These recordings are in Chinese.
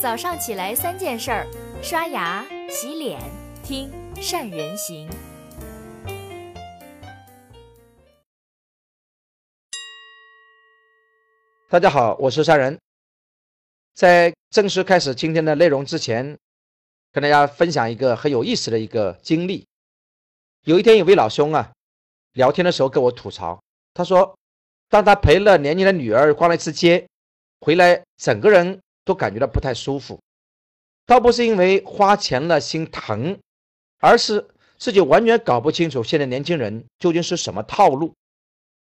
早上起来三件事儿：刷牙、洗脸、听善人行。大家好，我是善人。在正式开始今天的内容之前，跟大家分享一个很有意思的一个经历。有一天，有位老兄啊，聊天的时候跟我吐槽，他说，当他陪了年轻的女儿逛了一次街，回来整个人。都感觉到不太舒服，倒不是因为花钱了心疼，而是自己完全搞不清楚现在年轻人究竟是什么套路。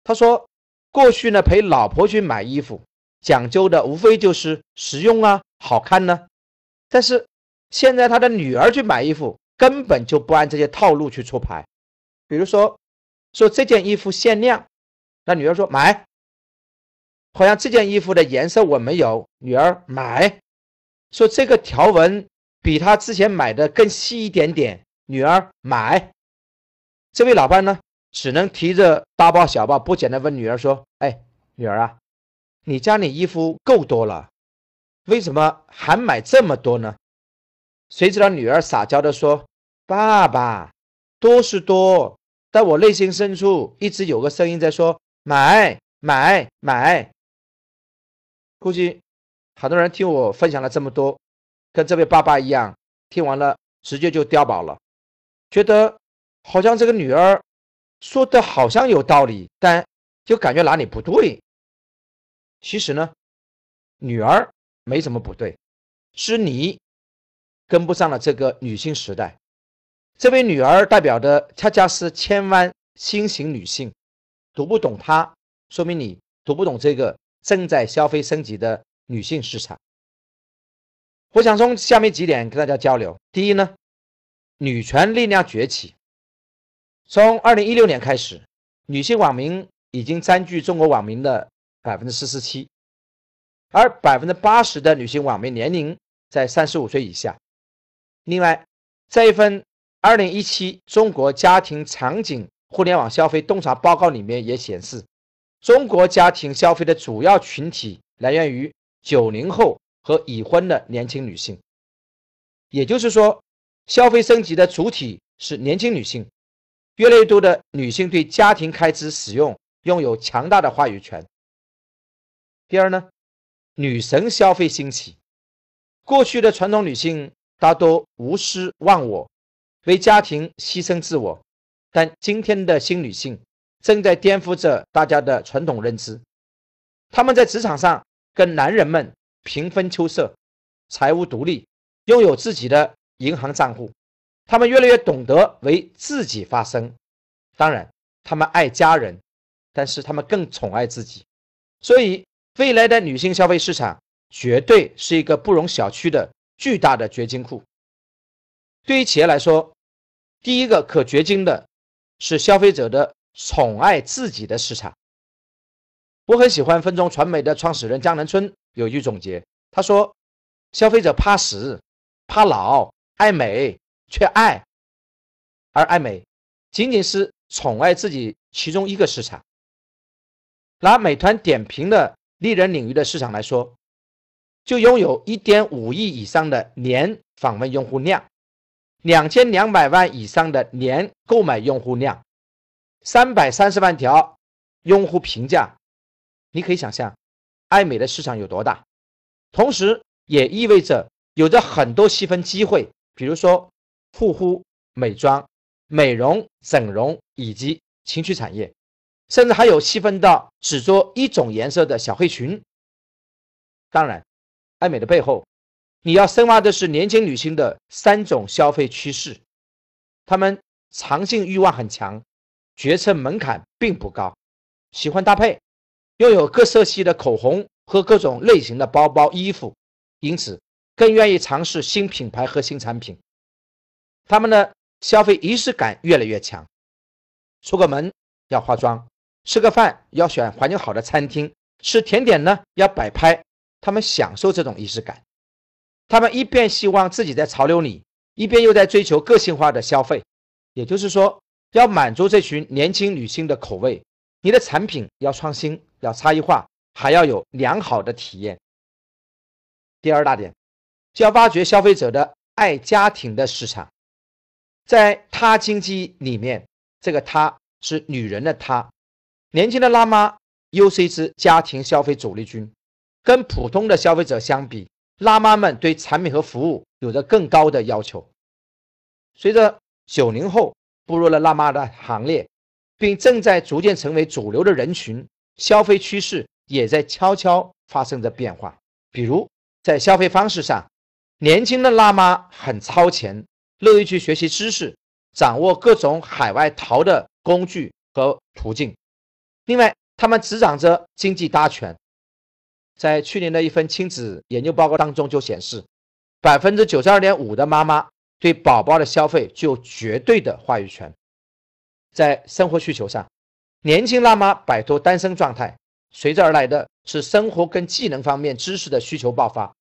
他说，过去呢陪老婆去买衣服，讲究的无非就是实用啊、好看呢，但是现在他的女儿去买衣服，根本就不按这些套路去出牌。比如说，说这件衣服限量，那女儿说买。好像这件衣服的颜色我没有，女儿买，说这个条纹比他之前买的更细一点点，女儿买。这位老伴呢，只能提着大包小包，不解的问女儿说：“哎，女儿啊，你家里衣服够多了，为什么还买这么多呢？”谁知道女儿撒娇的说：“爸爸，多是多，但我内心深处一直有个声音在说买买买。”估计很多人听我分享了这么多，跟这位爸爸一样，听完了直接就碉堡了，觉得好像这个女儿说的好像有道理，但就感觉哪里不对。其实呢，女儿没什么不对，是你跟不上了这个女性时代。这位女儿代表的恰恰是千万新型女性，读不懂她，说明你读不懂这个。正在消费升级的女性市场，我想从下面几点跟大家交流。第一呢，女权力量崛起。从二零一六年开始，女性网民已经占据中国网民的百分之四十七，而百分之八十的女性网民年龄在三十五岁以下。另外，在一份二零一七中国家庭场景互联网消费洞察报告里面也显示。中国家庭消费的主要群体来源于九零后和已婚的年轻女性，也就是说，消费升级的主体是年轻女性。越来越多的女性对家庭开支使用拥有强大的话语权。第二呢，女神消费兴起。过去的传统女性大多无私忘我，为家庭牺牲自我，但今天的新女性。正在颠覆着大家的传统认知，他们在职场上跟男人们平分秋色，财务独立，拥有自己的银行账户。他们越来越懂得为自己发声。当然，他们爱家人，但是他们更宠爱自己。所以，未来的女性消费市场绝对是一个不容小觑的巨大的掘金库。对于企业来说，第一个可掘金的是消费者的。宠爱自己的市场，我很喜欢分众传媒的创始人江南春有一句总结，他说：“消费者怕死、怕老，爱美却爱，而爱美仅仅是宠爱自己其中一个市场。”拿美团点评的丽人领域的市场来说，就拥有一点五亿以上的年访问用户量，两千两百万以上的年购买用户量。三百三十万条用户评价，你可以想象，爱美的市场有多大，同时也意味着有着很多细分机会，比如说护肤、美妆、美容、整容以及情趣产业，甚至还有细分到只做一种颜色的小黑裙。当然，爱美的背后，你要深挖的是年轻女性的三种消费趋势，她们长性欲望很强。决策门槛并不高，喜欢搭配，拥有各色系的口红和各种类型的包包、衣服，因此更愿意尝试新品牌和新产品。他们的消费仪式感越来越强，出个门要化妆，吃个饭要选环境好的餐厅，吃甜点呢要摆拍，他们享受这种仪式感。他们一边希望自己在潮流里，一边又在追求个性化的消费，也就是说。要满足这群年轻女性的口味，你的产品要创新，要差异化，还要有良好的体验。第二大点，就要挖掘消费者的爱家庭的市场。在他经济里面，这个他是女人的她，年轻的辣妈又是一支家庭消费主力军。跟普通的消费者相比，辣妈们对产品和服务有着更高的要求。随着九零后步入了辣妈的行列，并正在逐渐成为主流的人群，消费趋势也在悄悄发生着变化。比如在消费方式上，年轻的辣妈很超前，乐意去学习知识，掌握各种海外淘的工具和途径。另外，他们执掌着经济大权。在去年的一份亲子研究报告当中就显示，百分之九十二点五的妈妈对宝宝的消费具有绝对的话语权。在生活需求上，年轻辣妈摆脱单身状态，随之而来的是生活跟技能方面知识的需求爆发。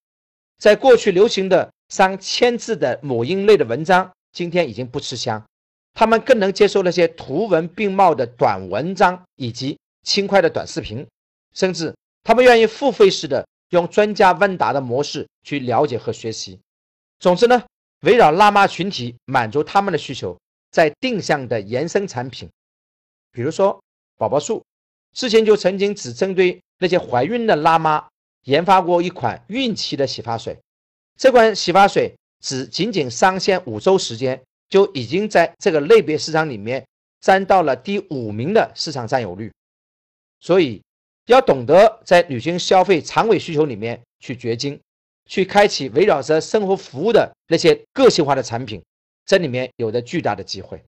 在过去流行的上千字的母婴类的文章，今天已经不吃香，他们更能接受那些图文并茂的短文章以及轻快的短视频，甚至。他们愿意付费式的用专家问答的模式去了解和学习。总之呢，围绕辣妈群体满足他们的需求，在定向的延伸产品，比如说宝宝树，之前就曾经只针对那些怀孕的辣妈研发过一款孕期的洗发水。这款洗发水只仅仅上线五周时间，就已经在这个类别市场里面占到了第五名的市场占有率。所以。要懂得在女性消费长尾需求里面去掘金，去开启围绕着生活服务的那些个性化的产品，这里面有着巨大的机会。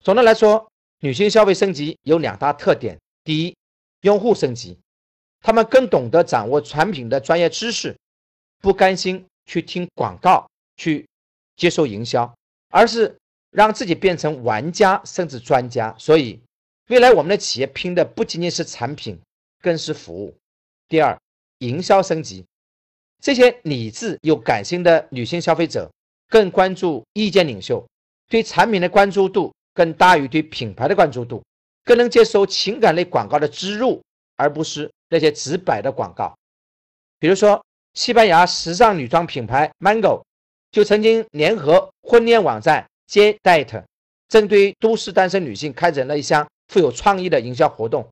总的来说，女性消费升级有两大特点：第一，用户升级，他们更懂得掌握产品的专业知识，不甘心去听广告去接受营销，而是让自己变成玩家甚至专家。所以，未来我们的企业拼的不仅仅是产品。更是服务。第二，营销升级，这些理智又感性的女性消费者更关注意见领袖，对产品的关注度更大于对品牌的关注度，更能接受情感类广告的植入，而不是那些直白的广告。比如说，西班牙时尚女装品牌 Mango 就曾经联合婚恋网站 JDate，针对都市单身女性开展了一项富有创意的营销活动。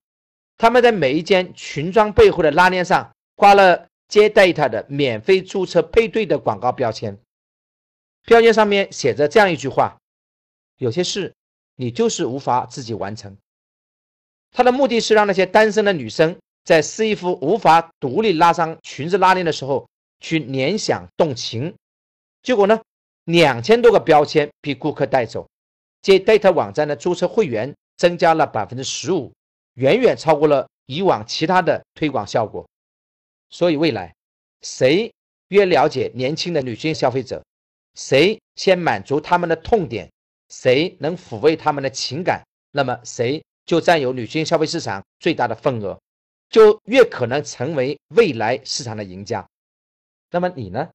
他们在每一件裙装背后的拉链上挂了接待他的免费注册配对的广告标签，标签上面写着这样一句话：“有些事你就是无法自己完成。”他的目的是让那些单身的女生在试衣服无法独立拉上裙子拉链的时候去联想动情。结果呢，两千多个标签被顾客带走，接待他网站的注册会员增加了百分之十五。远远超过了以往其他的推广效果，所以未来谁越了解年轻的女性消费者，谁先满足他们的痛点，谁能抚慰他们的情感，那么谁就占有女性消费市场最大的份额，就越可能成为未来市场的赢家。那么你呢？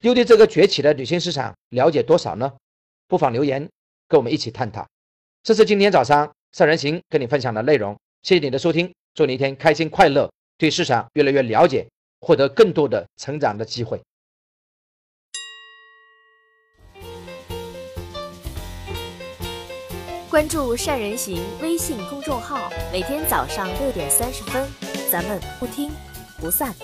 又对这个崛起的女性市场了解多少呢？不妨留言跟我们一起探讨。这是今天早上三人行跟你分享的内容。谢谢你的收听，祝你一天开心快乐，对市场越来越了解，获得更多的成长的机会。关注善人行微信公众号，每天早上六点三十分，咱们不听不散。